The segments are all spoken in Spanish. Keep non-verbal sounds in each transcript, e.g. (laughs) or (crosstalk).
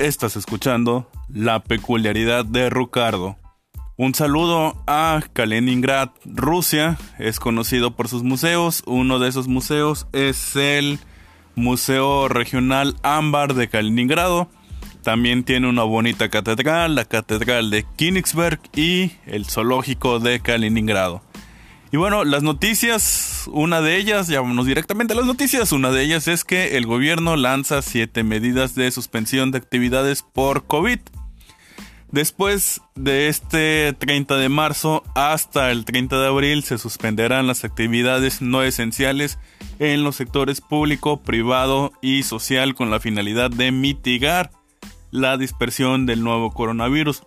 Estás escuchando La peculiaridad de Rucardo. Un saludo a Kaliningrad, Rusia. Es conocido por sus museos. Uno de esos museos es el Museo Regional Ámbar de Kaliningrado. También tiene una bonita catedral, la Catedral de Königsberg y el Zoológico de Kaliningrado. Y bueno, las noticias, una de ellas, ya directamente a las noticias, una de ellas es que el gobierno lanza siete medidas de suspensión de actividades por COVID. Después de este 30 de marzo hasta el 30 de abril se suspenderán las actividades no esenciales en los sectores público, privado y social con la finalidad de mitigar la dispersión del nuevo coronavirus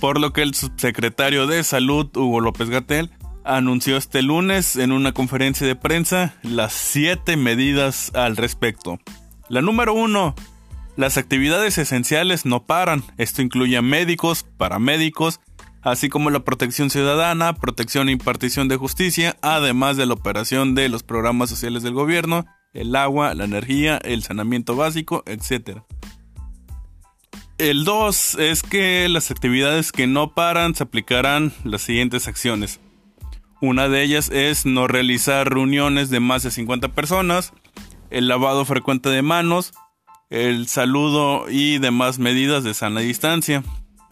por lo que el subsecretario de Salud, Hugo López Gatel, anunció este lunes en una conferencia de prensa las siete medidas al respecto. La número uno, las actividades esenciales no paran. Esto incluye a médicos, paramédicos, así como la protección ciudadana, protección e impartición de justicia, además de la operación de los programas sociales del gobierno, el agua, la energía, el saneamiento básico, etc. El 2 es que las actividades que no paran se aplicarán las siguientes acciones. Una de ellas es no realizar reuniones de más de 50 personas, el lavado frecuente de manos, el saludo y demás medidas de sana distancia.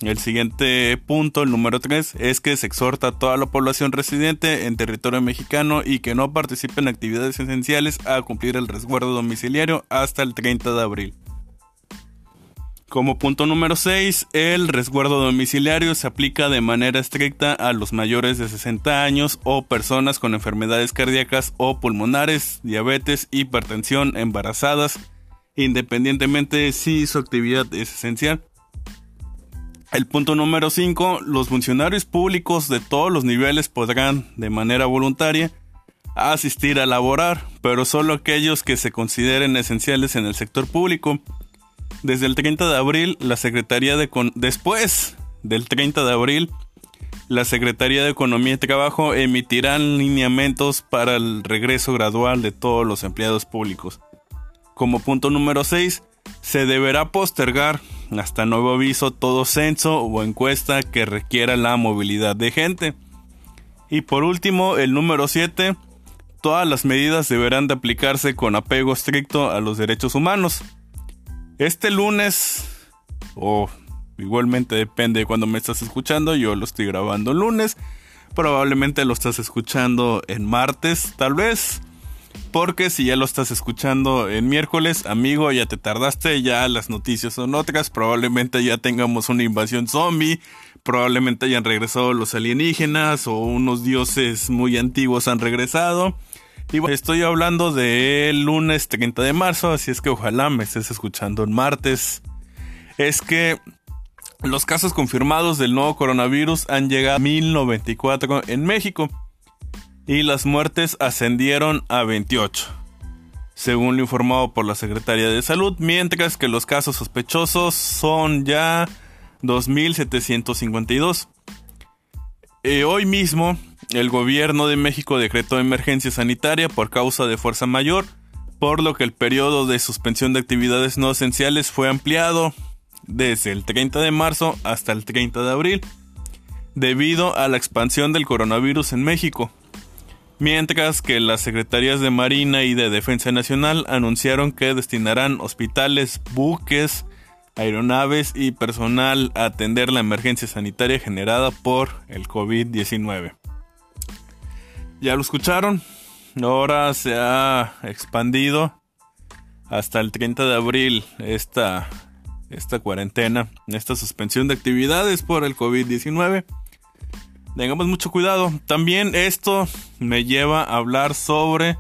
El siguiente punto, el número 3, es que se exhorta a toda la población residente en territorio mexicano y que no participe en actividades esenciales a cumplir el resguardo domiciliario hasta el 30 de abril. Como punto número 6, el resguardo domiciliario se aplica de manera estricta a los mayores de 60 años o personas con enfermedades cardíacas o pulmonares, diabetes, hipertensión, embarazadas, independientemente si su actividad es esencial. El punto número 5, los funcionarios públicos de todos los niveles podrán, de manera voluntaria, asistir a laborar, pero solo aquellos que se consideren esenciales en el sector público desde el 30 de abril, la Secretaría de... Después del 30 de abril, la Secretaría de Economía y Trabajo emitirá lineamientos para el regreso gradual de todos los empleados públicos. Como punto número 6, se deberá postergar hasta nuevo aviso todo censo o encuesta que requiera la movilidad de gente. Y por último, el número 7, todas las medidas deberán de aplicarse con apego estricto a los derechos humanos. Este lunes, o igualmente depende de cuando me estás escuchando, yo lo estoy grabando lunes, probablemente lo estás escuchando en martes, tal vez. Porque si ya lo estás escuchando en miércoles, amigo, ya te tardaste, ya las noticias son otras, probablemente ya tengamos una invasión zombie, probablemente hayan regresado los alienígenas o unos dioses muy antiguos han regresado. Y estoy hablando del lunes 30 de marzo, así es que ojalá me estés escuchando el martes. Es que los casos confirmados del nuevo coronavirus han llegado a 1094 en México y las muertes ascendieron a 28, según lo informado por la Secretaría de Salud, mientras que los casos sospechosos son ya 2752. Eh, hoy mismo el gobierno de México decretó emergencia sanitaria por causa de fuerza mayor, por lo que el periodo de suspensión de actividades no esenciales fue ampliado desde el 30 de marzo hasta el 30 de abril, debido a la expansión del coronavirus en México. Mientras que las secretarías de Marina y de Defensa Nacional anunciaron que destinarán hospitales, buques, aeronaves y personal a atender la emergencia sanitaria generada por el COVID-19. Ya lo escucharon. Ahora se ha expandido hasta el 30 de abril esta, esta cuarentena, esta suspensión de actividades por el COVID-19. Tengamos mucho cuidado. También esto me lleva a hablar sobre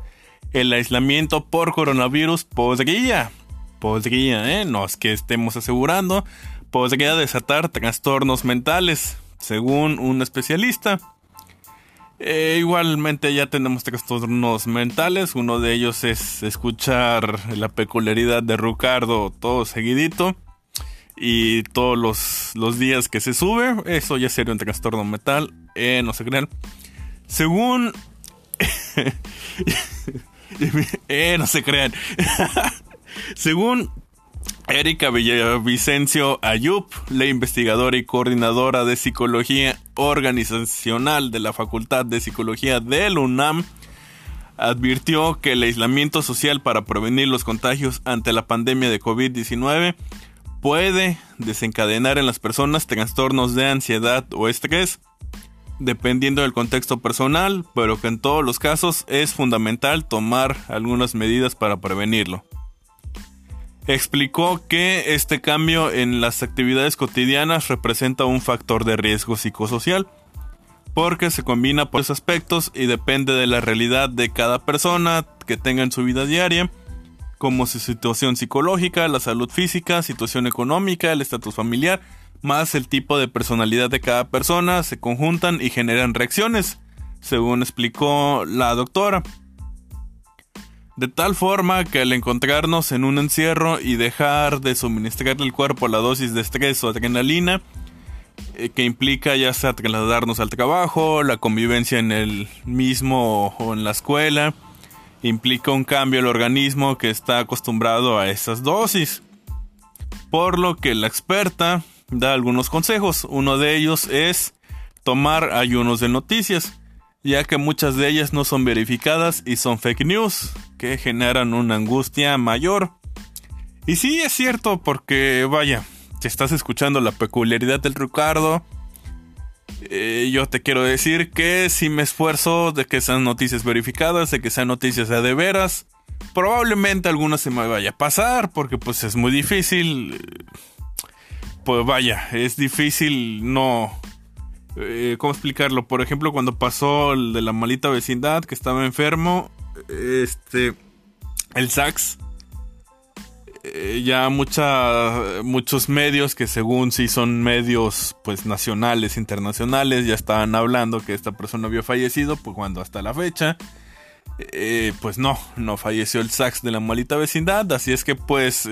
el aislamiento por coronavirus podría, podría, ¿eh? no que estemos asegurando, podría desatar trastornos mentales, según un especialista. Eh, igualmente ya tenemos trastornos mentales. Uno de ellos es escuchar la peculiaridad de Ricardo todo seguidito. Y todos los, días que se sube. Eso ya sería un trastorno mental. Eh, no se crean. Según... (laughs) eh, no se crean. (laughs) Según Erika Villavicencio Ayub, la investigadora y coordinadora de psicología organizacional de la Facultad de Psicología del UNAM, advirtió que el aislamiento social para prevenir los contagios ante la pandemia de COVID-19 puede desencadenar en las personas trastornos de ansiedad o estrés, dependiendo del contexto personal, pero que en todos los casos es fundamental tomar algunas medidas para prevenirlo explicó que este cambio en las actividades cotidianas representa un factor de riesgo psicosocial, porque se combina por esos aspectos y depende de la realidad de cada persona que tenga en su vida diaria, como su situación psicológica, la salud física, situación económica, el estatus familiar, más el tipo de personalidad de cada persona, se conjuntan y generan reacciones, según explicó la doctora. De tal forma que al encontrarnos en un encierro y dejar de suministrarle al cuerpo la dosis de estrés o adrenalina, eh, que implica ya sea trasladarnos al trabajo, la convivencia en el mismo o en la escuela, implica un cambio al organismo que está acostumbrado a esas dosis. Por lo que la experta da algunos consejos. Uno de ellos es tomar ayunos de noticias ya que muchas de ellas no son verificadas y son fake news, que generan una angustia mayor. Y sí, es cierto, porque vaya, si estás escuchando la peculiaridad del Ricardo, eh, yo te quiero decir que si me esfuerzo de que sean noticias verificadas, de que sean noticias de veras, probablemente algunas se me vaya a pasar, porque pues es muy difícil. Pues vaya, es difícil no eh, ¿Cómo explicarlo? Por ejemplo, cuando pasó el de la malita vecindad, que estaba enfermo, este, el sax, eh, ya muchos medios que según sí son medios pues nacionales, internacionales, ya estaban hablando que esta persona había fallecido, pues cuando hasta la fecha, eh, pues no, no falleció el sax de la malita vecindad, así es que pues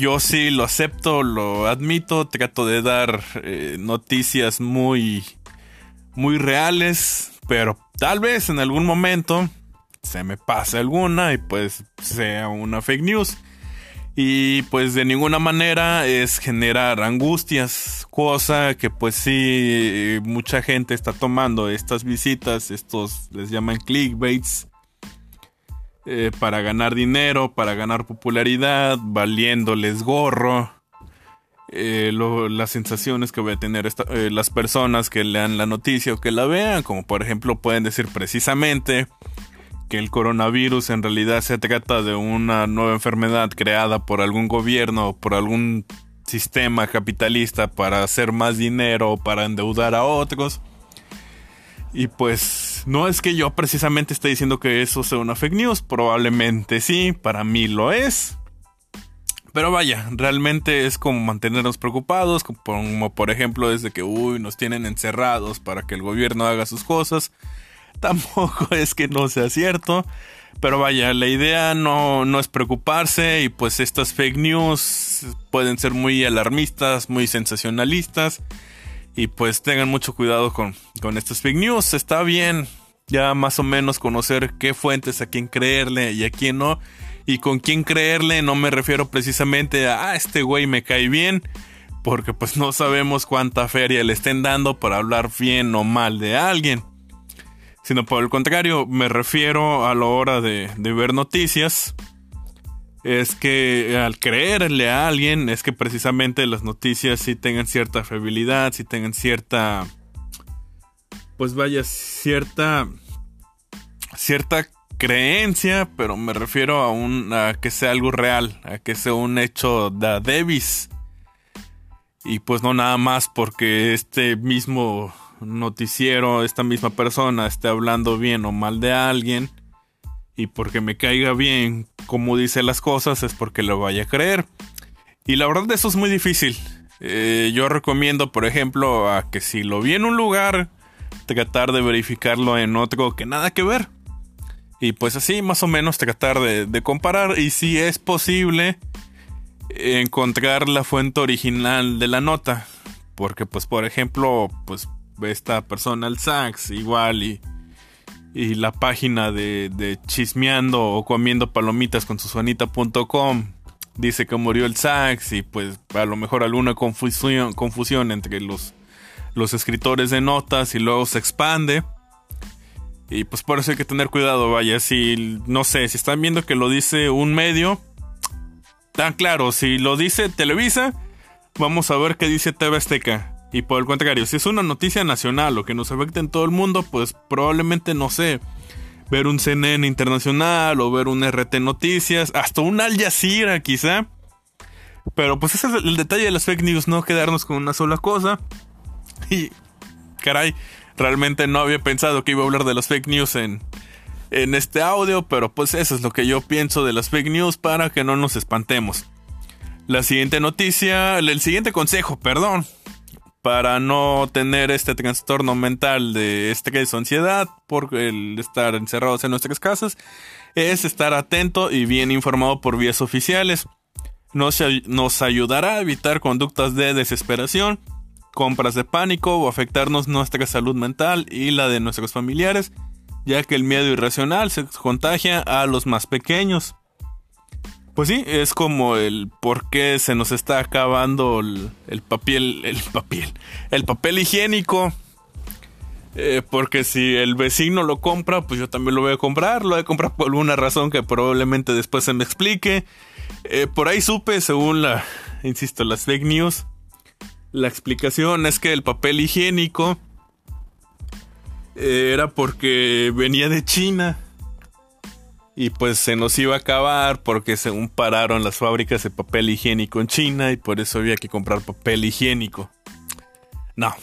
yo sí lo acepto, lo admito, trato de dar eh, noticias muy, muy reales, pero tal vez en algún momento se me pase alguna y pues sea una fake news. Y pues de ninguna manera es generar angustias, cosa que pues sí mucha gente está tomando estas visitas, estos les llaman clickbaits, eh, para ganar dinero, para ganar popularidad, valiéndoles gorro. Eh, las sensaciones que voy a tener eh, las personas que lean la noticia o que la vean, como por ejemplo pueden decir precisamente que el coronavirus en realidad se trata de una nueva enfermedad creada por algún gobierno por algún sistema capitalista para hacer más dinero o para endeudar a otros. Y pues no es que yo precisamente esté diciendo que eso sea una fake news, probablemente sí, para mí lo es. Pero vaya, realmente es como mantenernos preocupados, como por ejemplo desde que, uy, nos tienen encerrados para que el gobierno haga sus cosas. Tampoco (laughs) es que no sea cierto. Pero vaya, la idea no, no es preocuparse y pues estas fake news pueden ser muy alarmistas, muy sensacionalistas. Y pues tengan mucho cuidado con, con estas fake news. Está bien ya más o menos conocer qué fuentes a quién creerle y a quién no. Y con quién creerle no me refiero precisamente a, ah, este güey me cae bien. Porque pues no sabemos cuánta feria le estén dando para hablar bien o mal de alguien. Sino por el contrario, me refiero a la hora de, ver noticias es que al creerle a alguien es que precisamente las noticias sí tengan cierta fiabilidad, sí tengan cierta pues vaya cierta cierta creencia, pero me refiero a un a que sea algo real, a que sea un hecho de Davis. Y pues no nada más porque este mismo noticiero, esta misma persona esté hablando bien o mal de alguien y porque me caiga bien como dice las cosas es porque lo vaya a creer. Y la verdad eso es muy difícil. Eh, yo recomiendo, por ejemplo, a que si lo vi en un lugar, tratar de verificarlo en otro que nada que ver. Y pues así más o menos tratar de, de comparar y si es posible encontrar la fuente original de la nota. Porque pues por ejemplo, pues esta persona el sax igual y y la página de, de, chismeando o comiendo palomitas con susanita.com dice que murió el sax y pues a lo mejor alguna confusión, confusión entre los, los escritores de notas y luego se expande. Y pues por eso hay que tener cuidado, vaya, si no sé, si están viendo que lo dice un medio, tan claro, si lo dice Televisa, vamos a ver qué dice TV Azteca. Y por el contrario, si es una noticia nacional o que nos afecta en todo el mundo, pues probablemente no sé, ver un CNN internacional o ver un RT Noticias, hasta un Al Jazeera quizá. Pero pues ese es el detalle de las fake news, no quedarnos con una sola cosa. Y caray, realmente no había pensado que iba a hablar de las fake news en, en este audio, pero pues eso es lo que yo pienso de las fake news para que no nos espantemos. La siguiente noticia, el siguiente consejo, perdón, para no tener este trastorno mental de estrés o ansiedad por el estar encerrados en nuestras casas es estar atento y bien informado por vías oficiales. Nos, nos ayudará a evitar conductas de desesperación, compras de pánico o afectarnos nuestra salud mental y la de nuestros familiares, ya que el miedo irracional se contagia a los más pequeños. Pues sí, es como el por qué se nos está acabando el, papel, el papel, el papel higiénico. Eh, porque si el vecino lo compra, pues yo también lo voy a comprar. Lo voy a comprar por alguna razón que probablemente después se me explique. Eh, por ahí supe, según la, insisto, las fake news, la explicación es que el papel higiénico eh, era porque venía de China y pues se nos iba a acabar porque según pararon las fábricas de papel higiénico en China y por eso había que comprar papel higiénico. No,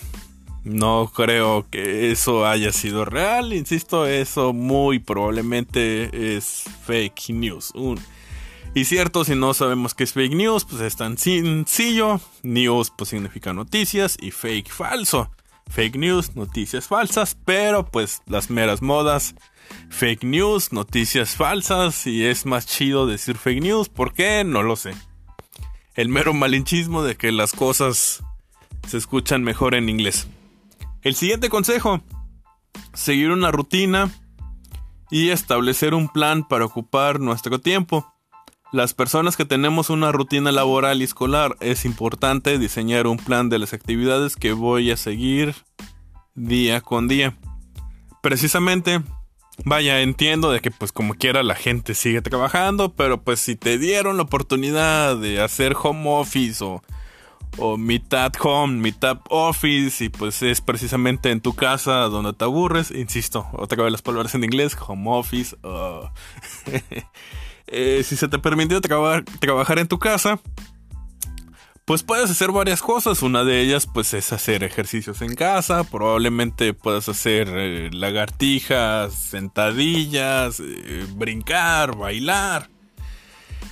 no creo que eso haya sido real, insisto, eso muy probablemente es fake news. y cierto, si no sabemos qué es fake news, pues es tan sencillo. News pues significa noticias y fake falso. Fake news, noticias falsas, pero pues las meras modas fake news, noticias falsas y es más chido decir fake news. ¿Por qué? No lo sé. El mero malinchismo de que las cosas se escuchan mejor en inglés. El siguiente consejo. Seguir una rutina y establecer un plan para ocupar nuestro tiempo. Las personas que tenemos una rutina laboral y escolar es importante diseñar un plan de las actividades que voy a seguir día con día. Precisamente Vaya, entiendo de que pues como quiera la gente sigue trabajando, pero pues si te dieron la oportunidad de hacer home office o, o mitad home, mitad office y pues es precisamente en tu casa donde te aburres, insisto, otra vez las palabras en inglés, home office, uh, (laughs) eh, si se te permitió trabajar en tu casa, pues puedes hacer varias cosas. Una de ellas, pues, es hacer ejercicios en casa. Probablemente puedas hacer eh, lagartijas, sentadillas, eh, brincar, bailar.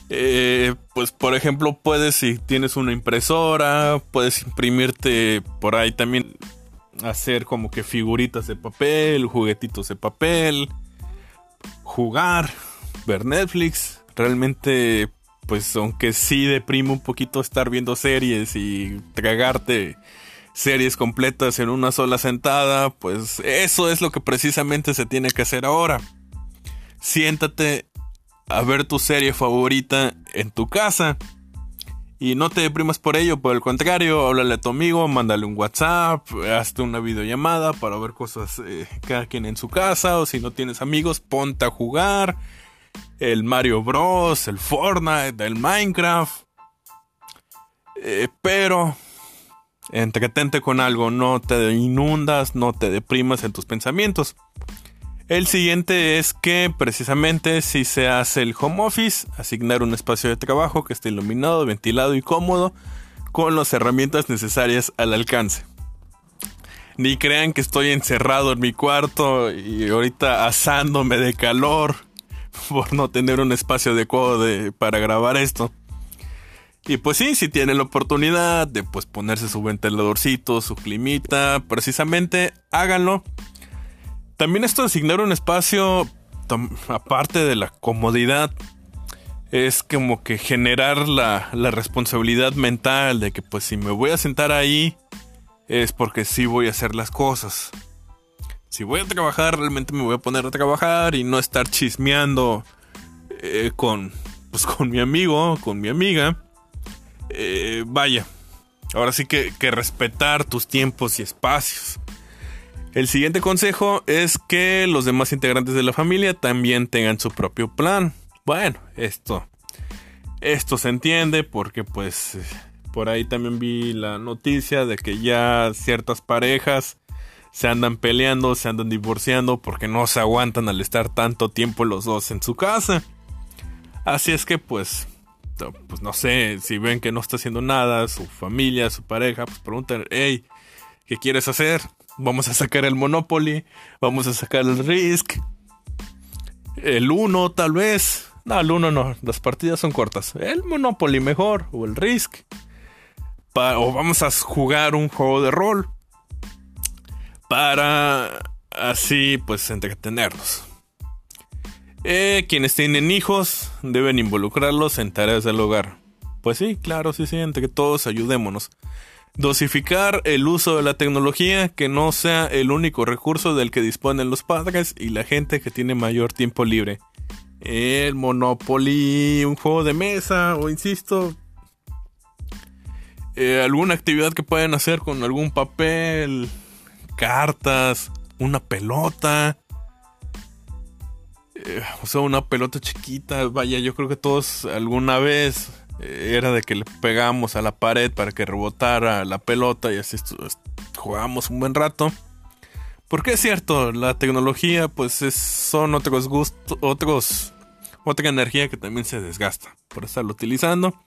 Eh, pues, por ejemplo, puedes, si tienes una impresora, puedes imprimirte por ahí también hacer como que figuritas de papel, juguetitos de papel, jugar, ver Netflix. Realmente pues aunque sí deprime un poquito estar viendo series y tragarte series completas en una sola sentada, pues eso es lo que precisamente se tiene que hacer ahora. Siéntate a ver tu serie favorita en tu casa y no te deprimas por ello, por el contrario, háblale a tu amigo, mándale un WhatsApp, hazte una videollamada para ver cosas eh, cada quien en su casa o si no tienes amigos, ponte a jugar el Mario Bros, el Fortnite, el Minecraft. Eh, pero entretente con algo, no te inundas, no te deprimas en tus pensamientos. El siguiente es que precisamente si se hace el home office, asignar un espacio de trabajo que esté iluminado, ventilado y cómodo, con las herramientas necesarias al alcance. Ni crean que estoy encerrado en mi cuarto y ahorita asándome de calor (laughs) por no tener un espacio adecuado de, para grabar esto. Y pues sí, si tiene la oportunidad de pues ponerse su ventiladorcito, su climita, precisamente háganlo. También esto de asignar un espacio, aparte de la comodidad, es como que generar la, la, responsabilidad mental de que pues si me voy a sentar ahí es porque sí voy a hacer las cosas si voy a trabajar, realmente me voy a poner a trabajar y no estar chismeando eh, con pues con mi amigo, con mi amiga, eh, vaya, ahora sí que, que respetar tus tiempos y espacios. El siguiente consejo es que los demás integrantes de la familia también tengan su propio plan. Bueno, esto, esto se entiende porque pues por ahí también vi la noticia de que ya ciertas parejas se andan peleando, se andan divorciando porque no se aguantan al estar tanto tiempo los dos en su casa. Así es que pues, pues no sé, si ven que no está haciendo nada, su familia, su pareja, pues preguntan, hey, ¿qué quieres hacer? Vamos a sacar el Monopoly, vamos a sacar el Risk, el 1 tal vez. No, el 1 no, las partidas son cortas. El Monopoly mejor, o el Risk o vamos a jugar un juego de rol para así pues entretenernos. Eh, quienes tienen hijos deben involucrarlos en tareas del hogar. Pues sí, claro, sí, sí, entre todos ayudémonos. Dosificar el uso de la tecnología que no sea el único recurso del que disponen los padres y la gente que tiene mayor tiempo libre. El Monopoly, un juego de mesa o insisto, eh, alguna actividad que pueden hacer con algún papel, cartas, una pelota. Eh, o sea, una pelota chiquita. Vaya, yo creo que todos alguna vez eh, era de que le pegamos a la pared para que rebotara la pelota y así jugamos un buen rato. Porque es cierto, la tecnología pues es, son otros gustos, otros, otra energía que también se desgasta por estarlo utilizando.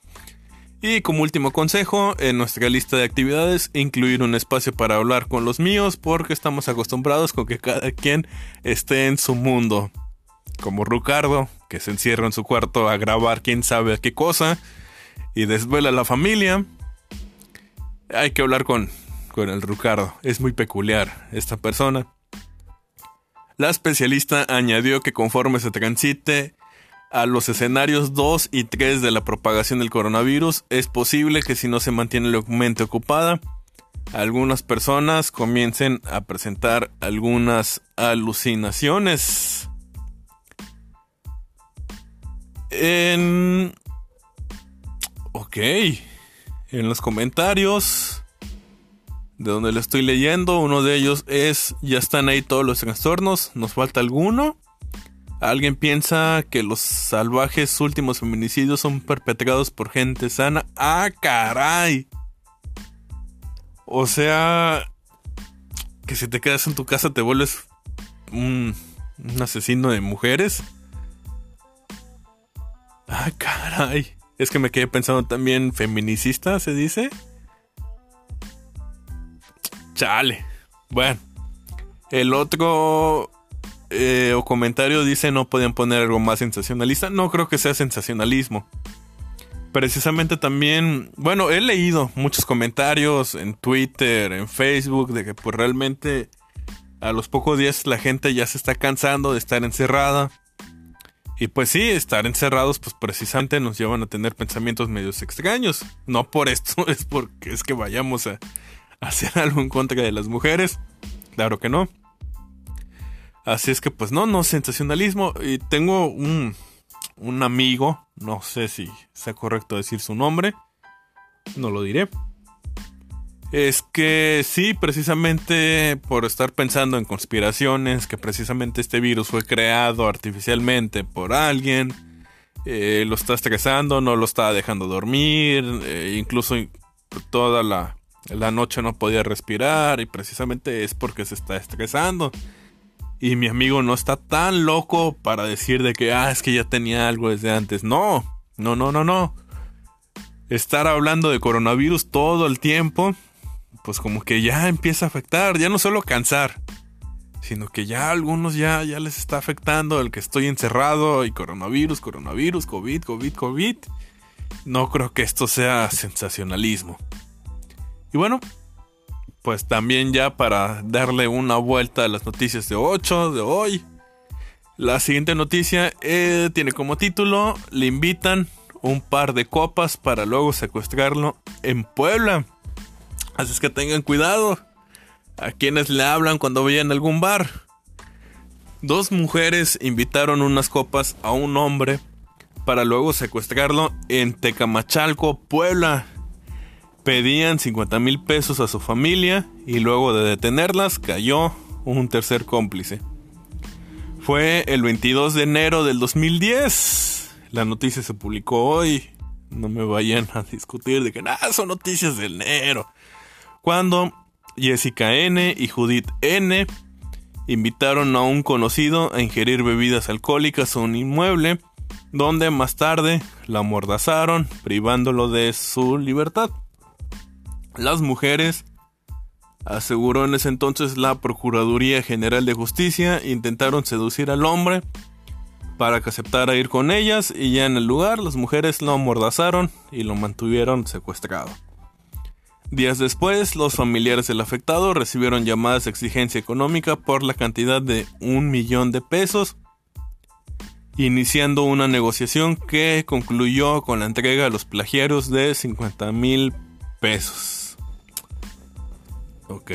Y como último consejo, en nuestra lista de actividades, incluir un espacio para hablar con los míos porque estamos acostumbrados con que cada quien esté en su mundo. Como Ricardo, que se encierra en su cuarto a grabar quién sabe qué cosa y desvela a la familia. Hay que hablar con, con el Ricardo, es muy peculiar esta persona. La especialista añadió que conforme se transite a los escenarios 2 y 3 de la propagación del coronavirus, es posible que si no se mantiene la mente ocupada, algunas personas comiencen a presentar algunas alucinaciones. En... Ok. En los comentarios de donde lo estoy leyendo, uno de ellos es, ya están ahí todos los trastornos, nos falta alguno. Alguien piensa que los salvajes últimos feminicidios son perpetrados por gente sana. ¡Ah, caray! O sea, que si te quedas en tu casa te vuelves un, asesino de mujeres. ¡Ah, caray! Es que me quedé pensando también feminicista, se dice. Chale. Bueno. El otro eh, o comentario dice no podían poner algo más sensacionalista. No creo que sea sensacionalismo. Precisamente también, bueno, he leído muchos comentarios en Twitter, en Facebook, de que pues realmente a los pocos días la gente ya se está cansando de estar encerrada. Y pues sí, estar encerrados pues precisamente nos llevan a tener pensamientos medios extraños. No por esto, (laughs) es porque es que vayamos a hacer algo en contra de las mujeres. Claro que no. Así es que pues no, no, sensacionalismo. Y tengo un, un amigo, no sé si sea correcto decir su nombre, no lo diré. Es que sí, precisamente por estar pensando en conspiraciones, que precisamente este virus fue creado artificialmente por alguien, eh, lo está estresando, no lo está dejando dormir, eh, incluso toda la, la noche no podía respirar y precisamente es porque se está estresando. Y mi amigo no está tan loco para decir de que, ah, es que ya tenía algo desde antes. No, no, no, no, no. Estar hablando de coronavirus todo el tiempo, pues como que ya empieza a afectar, ya no solo cansar, sino que ya a algunos ya, ya les está afectando el que estoy encerrado y coronavirus, coronavirus, COVID, COVID, COVID. No creo que esto sea sensacionalismo. Y bueno, pues también ya para darle una vuelta a las noticias de 8 de hoy. La siguiente noticia eh, tiene como título, le invitan un par de copas para luego secuestrarlo en Puebla. Así es que tengan cuidado a quienes le hablan cuando vayan a algún bar. Dos mujeres invitaron unas copas a un hombre para luego secuestrarlo en Tecamachalco, Puebla. Pedían 50 mil pesos a su familia y luego de detenerlas cayó un tercer cómplice. Fue el 22 de enero del 2010. La noticia se publicó hoy. No me vayan a discutir de que nada, son noticias de enero. Cuando Jessica N y Judith N invitaron a un conocido a ingerir bebidas alcohólicas a un inmueble, donde más tarde la amordazaron, privándolo de su libertad. Las mujeres, aseguró en ese entonces la Procuraduría General de Justicia, intentaron seducir al hombre para que aceptara ir con ellas y ya en el lugar las mujeres lo amordazaron y lo mantuvieron secuestrado. Días después, los familiares del afectado recibieron llamadas de exigencia económica por la cantidad de un millón de pesos, iniciando una negociación que concluyó con la entrega a los plagiarios de 50 mil pesos. Ok.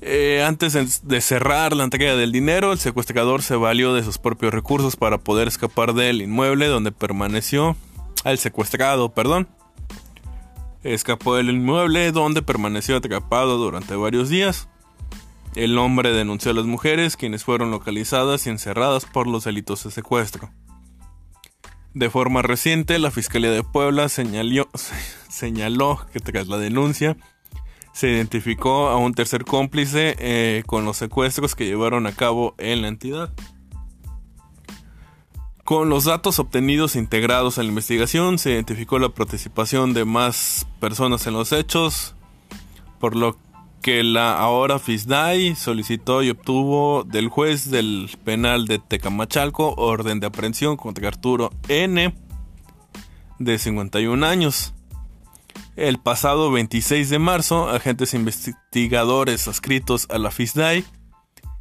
Eh, antes de cerrar la entrega del dinero, el secuestrador se valió de sus propios recursos para poder escapar del inmueble donde permaneció. Al secuestrado, perdón. Escapó del inmueble donde permaneció atrapado durante varios días. El hombre denunció a las mujeres, quienes fueron localizadas y encerradas por los delitos de secuestro. De forma reciente, la Fiscalía de Puebla señaló, (laughs) señaló que tras la denuncia se identificó a un tercer cómplice eh, con los secuestros que llevaron a cabo en la entidad. Con los datos obtenidos integrados en la investigación, se identificó la participación de más personas en los hechos, por lo que la ahora FISDAI solicitó y obtuvo del juez del penal de Tecamachalco orden de aprehensión contra Arturo N. de 51 años. El pasado 26 de marzo, agentes investigadores adscritos a la FISDAI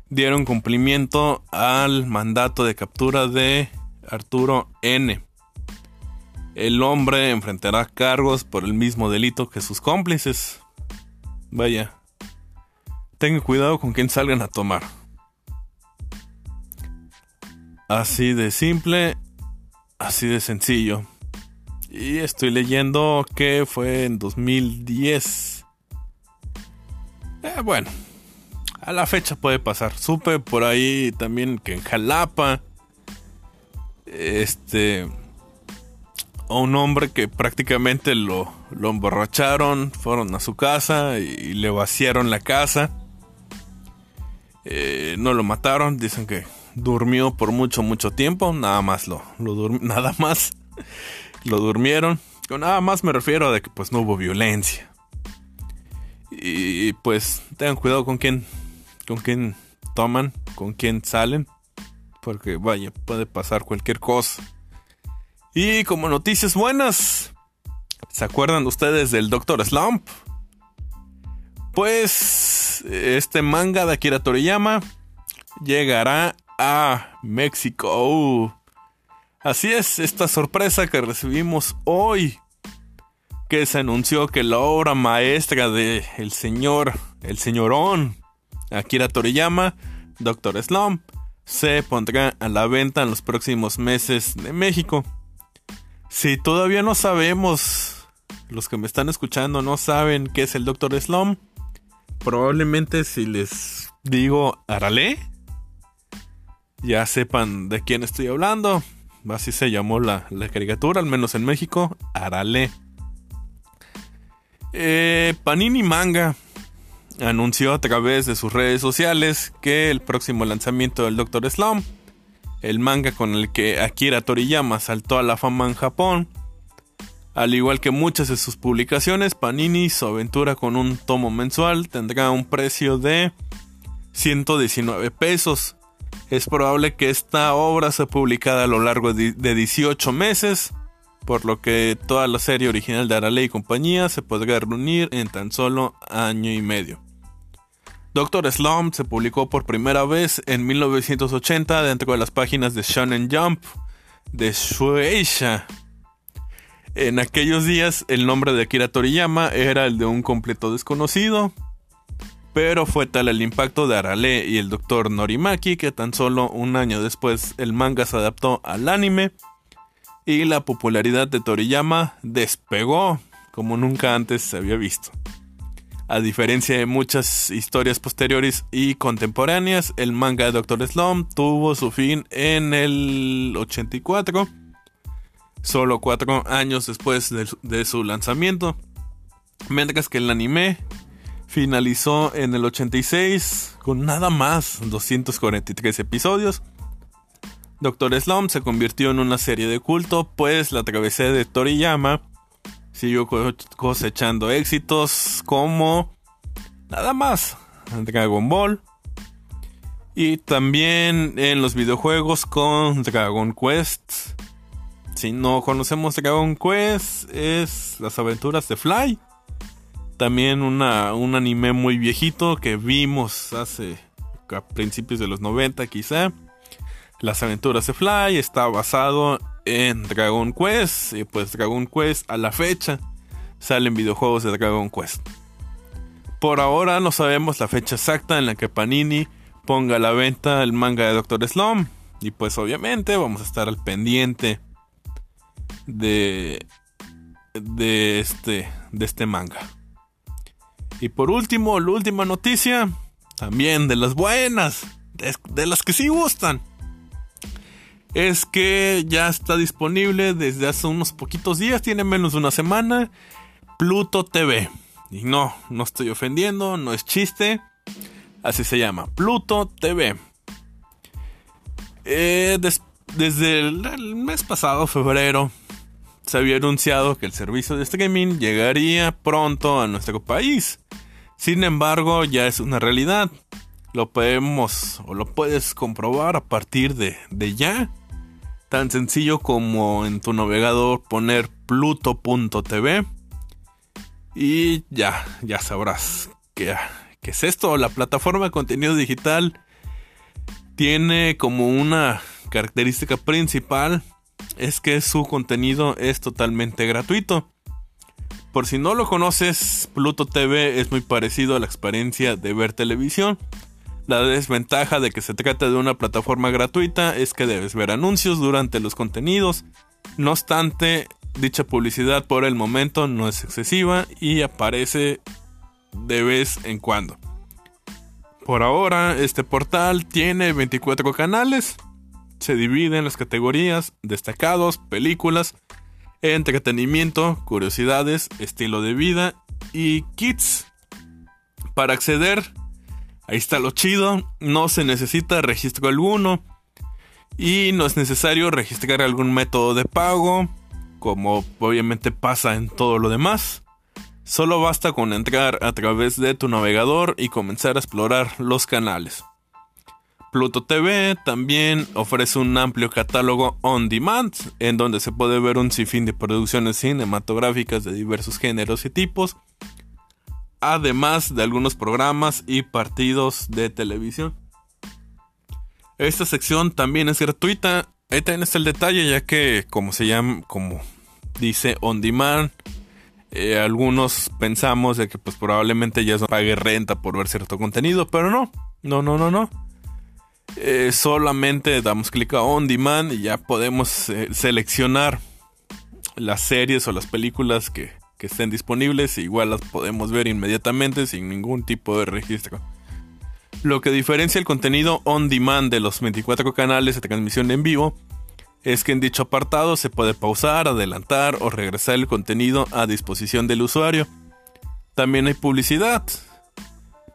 dieron cumplimiento al mandato de captura de Arturo N. El hombre enfrentará cargos por el mismo delito que sus cómplices. Vaya, tengan cuidado con quien salgan a tomar. Así de simple, así de sencillo. Y estoy leyendo que fue en 2010. Eh, bueno, a la fecha puede pasar. Supe por ahí también que en Jalapa este a un hombre que prácticamente lo, lo emborracharon, fueron a su casa y, le vaciaron la casa. Eh, no lo mataron, dicen que durmió por mucho, mucho tiempo, nada más lo, lo (laughs) nada más lo durmieron. Con nada más me refiero a que pues no hubo violencia. Y pues tengan cuidado con quién, con quién toman, con quién salen. Porque vaya, puede pasar cualquier cosa. Y como noticias buenas, ¿se acuerdan ustedes del Doctor Slump? Pues este manga de Akira Toriyama llegará a México. Así es, esta sorpresa que recibimos hoy, que se anunció que la obra maestra de el señor, el señorón Akira Toriyama, Doctor Slump, se pondrá a la venta en los próximos meses de México. Si todavía no sabemos, los que me están escuchando no saben qué es el Doctor Slum, probablemente si les digo Arale, ya sepan de quién estoy hablando. Así se llamó la, caricatura, al menos en México, Arale. Eh, Panini Manga anunció a través de sus redes sociales que el próximo lanzamiento del Doctor Slump, el manga con el que Akira Toriyama saltó a la fama en Japón, al igual que muchas de sus publicaciones, Panini, su aventura con un tomo mensual, tendrá un precio de 119 pesos. Es probable que esta obra sea publicada a lo largo de 18 meses, por lo que toda la serie original de Arale y compañía se podrá reunir en tan solo año y medio. Doctor Slump se publicó por primera vez en 1980 dentro de las páginas de Shonen Jump de Shueisha. En aquellos días el nombre de Akira Toriyama era el de un completo desconocido, Pero fue tal el impacto de Arale y el Dr. Norimaki que tan solo un año después el manga se adaptó al anime y la popularidad de Toriyama despegó como nunca antes se había visto. A diferencia de muchas historias posteriores y contemporáneas, el manga de Dr. Slum tuvo su fin en el 84, solo cuatro años después de, de su lanzamiento, mientras que el anime finalizó en el 86 con nada más 243 episodios Doctor Slump se convirtió en una serie de culto, pues la travesía de Toriyama siguió cosechando éxitos como nada más Dragon Ball y también en los videojuegos con Dragon Quest. Si no conocemos Dragon Quest, es las aventuras de Fly. También una, un anime muy viejito que vimos hace a principios de los 90 quizá. Las aventuras de Fly está basado en Dragon Quest y pues Dragon Quest a la fecha salen videojuegos de Dragon Quest. Por ahora no sabemos la fecha exacta en la que Panini ponga a la venta el manga de Doctor Slum y pues obviamente vamos a estar al pendiente de de este de este manga. Y por último, la última noticia, también de las buenas, de, las que sí gustan es que ya está disponible desde hace unos poquitos días, tiene menos de una semana, Pluto TV. Y no, no estoy ofendiendo, no es chiste, así se llama, Pluto TV. Eh, desde el, mes pasado, febrero, se había anunciado que el servicio de streaming llegaría pronto a nuestro país. Sin embargo, ya es una realidad. Lo podemos o lo puedes comprobar a partir de, de ya. Tan sencillo como en tu navegador poner pluto.tv y ya, ya sabrás qué, qué es esto. La plataforma de contenido digital tiene como una característica principal es que su contenido es totalmente gratuito. Por si no lo conoces, Pluto TV es muy parecido a la experiencia de ver televisión. La desventaja de que se trata de una plataforma gratuita es que debes ver anuncios durante los contenidos. No obstante, dicha publicidad por el momento no es excesiva y aparece de vez en cuando. Por ahora, este portal tiene 24 canales. Se divide en las categorías destacados, películas, entretenimiento, curiosidades, estilo de vida y kits. Para acceder Ahí está lo chido, no se necesita registro alguno y no es necesario registrar algún método de pago, como obviamente pasa en todo lo demás. Solo basta con entrar a través de tu navegador y comenzar a explorar los canales. Pluto TV también ofrece un amplio catálogo on demand, en donde se puede ver un sinfín de producciones cinematográficas de diversos géneros y tipos, además de algunos programas y partidos de televisión. Esta sección también es gratuita. Ahí también el detalle, ya que como se llama, como dice on demand, eh, algunos pensamos de que pues probablemente ya se pague renta por ver cierto contenido, pero no, no, no, no, no. Eh, solamente damos clic a on demand y ya podemos eh, seleccionar las series o las películas que, que estén disponibles, igual las podemos ver inmediatamente sin ningún tipo de registro. Lo que diferencia el contenido on demand de los 24 canales de transmisión en vivo es que en dicho apartado se puede pausar, adelantar o regresar el contenido a disposición del usuario. También hay publicidad,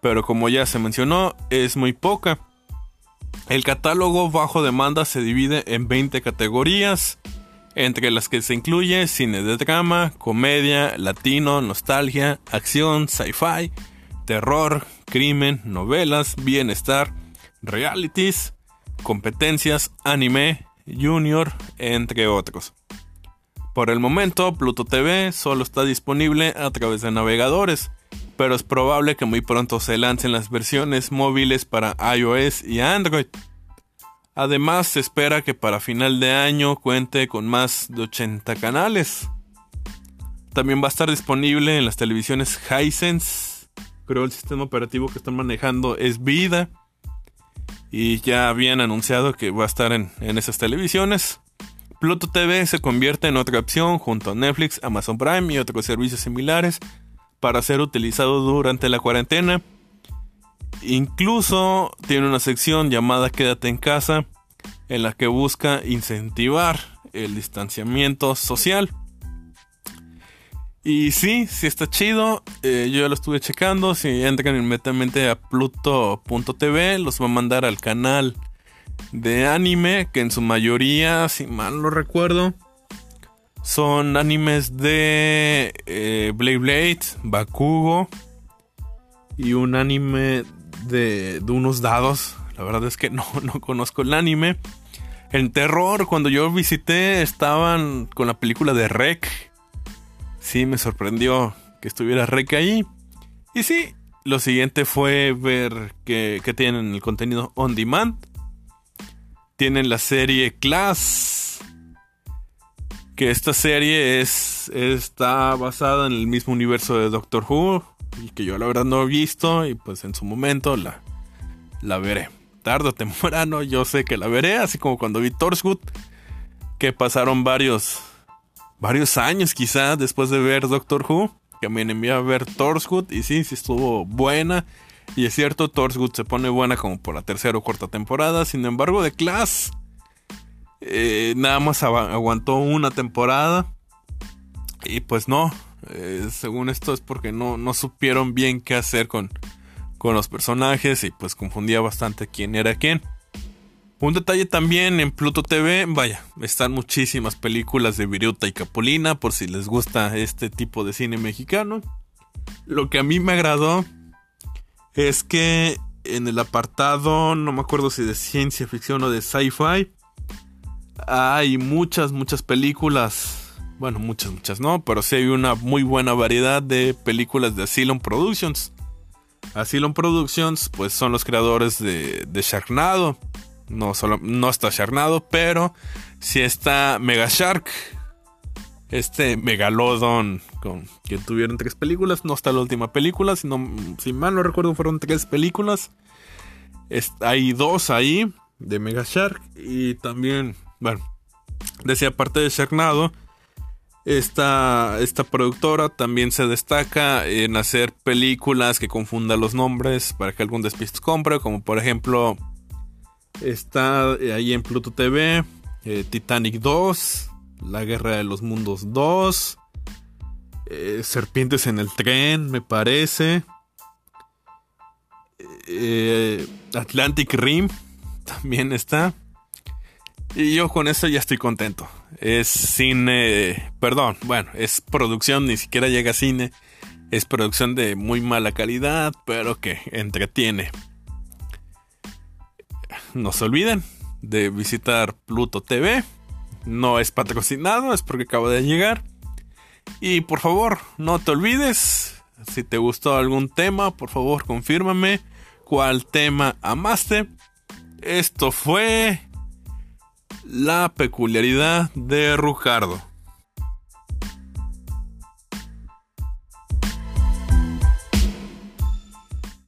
pero como ya se mencionó, es muy poca. El catálogo bajo demanda se divide en 20 categorías entre las que se incluye cine de drama, comedia, latino, nostalgia, acción, sci-fi, terror, crimen, novelas, bienestar, realities, competencias, anime, junior, entre otros. Por el momento, Pluto TV solo está disponible a través de navegadores, pero es probable que muy pronto se lancen las versiones móviles para iOS y Android. Además, se espera que para final de año cuente con más de 80 canales. También va a estar disponible en las televisiones Hisense creo el sistema operativo que están manejando es Vida. Y ya habían anunciado que va a estar en, en esas televisiones. Pluto TV se convierte en otra opción junto a Netflix, Amazon Prime y otros servicios similares para ser utilizado durante la cuarentena. Incluso tiene una sección llamada Quédate en casa en la que busca incentivar el distanciamiento social. Y sí, sí está chido. Eh, yo ya lo estuve checando. Si entran inmediatamente a pluto.tv, los va a mandar al canal de anime, que en su mayoría, si mal no recuerdo, son animes de eh, Blade Blade, Bakugo y un anime de, de, unos dados. La verdad es que (laughs) no, no conozco el anime. En terror, cuando yo visité, estaban con la película de Rec. Sí, me sorprendió que estuviera Rec ahí. Y sí, lo siguiente fue ver que, que tienen el contenido on demand. Tienen la serie Class. Que esta serie es, está basada en el mismo universo de Doctor Who. Y que yo la verdad no he visto. Y pues en su momento la, la veré. Tarde o temprano yo sé que la veré. Así como cuando vi Torchwood. Que pasaron varios, varios años quizá después de ver Doctor Who. Que me envié a ver Torchwood. Y sí, sí estuvo buena. Y es cierto, Torchwood se pone buena como por la tercera o cuarta temporada. Sin embargo, The Class eh, nada más aguantó una temporada. Y pues no, eh, según esto es porque no, no supieron bien qué hacer con, con los personajes y pues confundía bastante quién era quién. Un detalle también en Pluto TV, vaya, están muchísimas películas de Viruta y Capulina por si les gusta este tipo de cine mexicano. Lo que a mí me agradó es que en el apartado, no me acuerdo si de ciencia ficción o de sci-fi, hay muchas, muchas películas. Bueno, muchas, muchas no, pero sí hay una muy buena variedad de películas de Asylum Productions. Asylum Productions, pues son los creadores de, de Sharknado. No, solo, no está Sharknado, pero sí está Mega Shark. Este Megalodon con, que tuvieron tres películas. No está la última película, sino, si mal no recuerdo, fueron tres películas. hay dos ahí de Mega Shark. Y también, bueno, decía aparte de Sharknado. Esta, esta productora también se destaca en hacer películas que confundan los nombres para que algún despiste compre, como por ejemplo está ahí en Pluto TV eh, Titanic 2, La Guerra de los Mundos 2, eh, Serpientes en el Tren, me parece, eh, Atlantic Rim (laughs) también está. Y yo con eso ya estoy contento. Es cine, perdón, bueno, es producción, ni siquiera llega a cine. Es producción de muy mala calidad, pero que entretiene. No se olviden de visitar Pluto TV. No es patrocinado, es porque acabo de llegar. Y por favor, no te olvides. Si te gustó algún tema, por favor, confírmame cuál tema amaste. Esto fue la peculiaridad de Rujardo.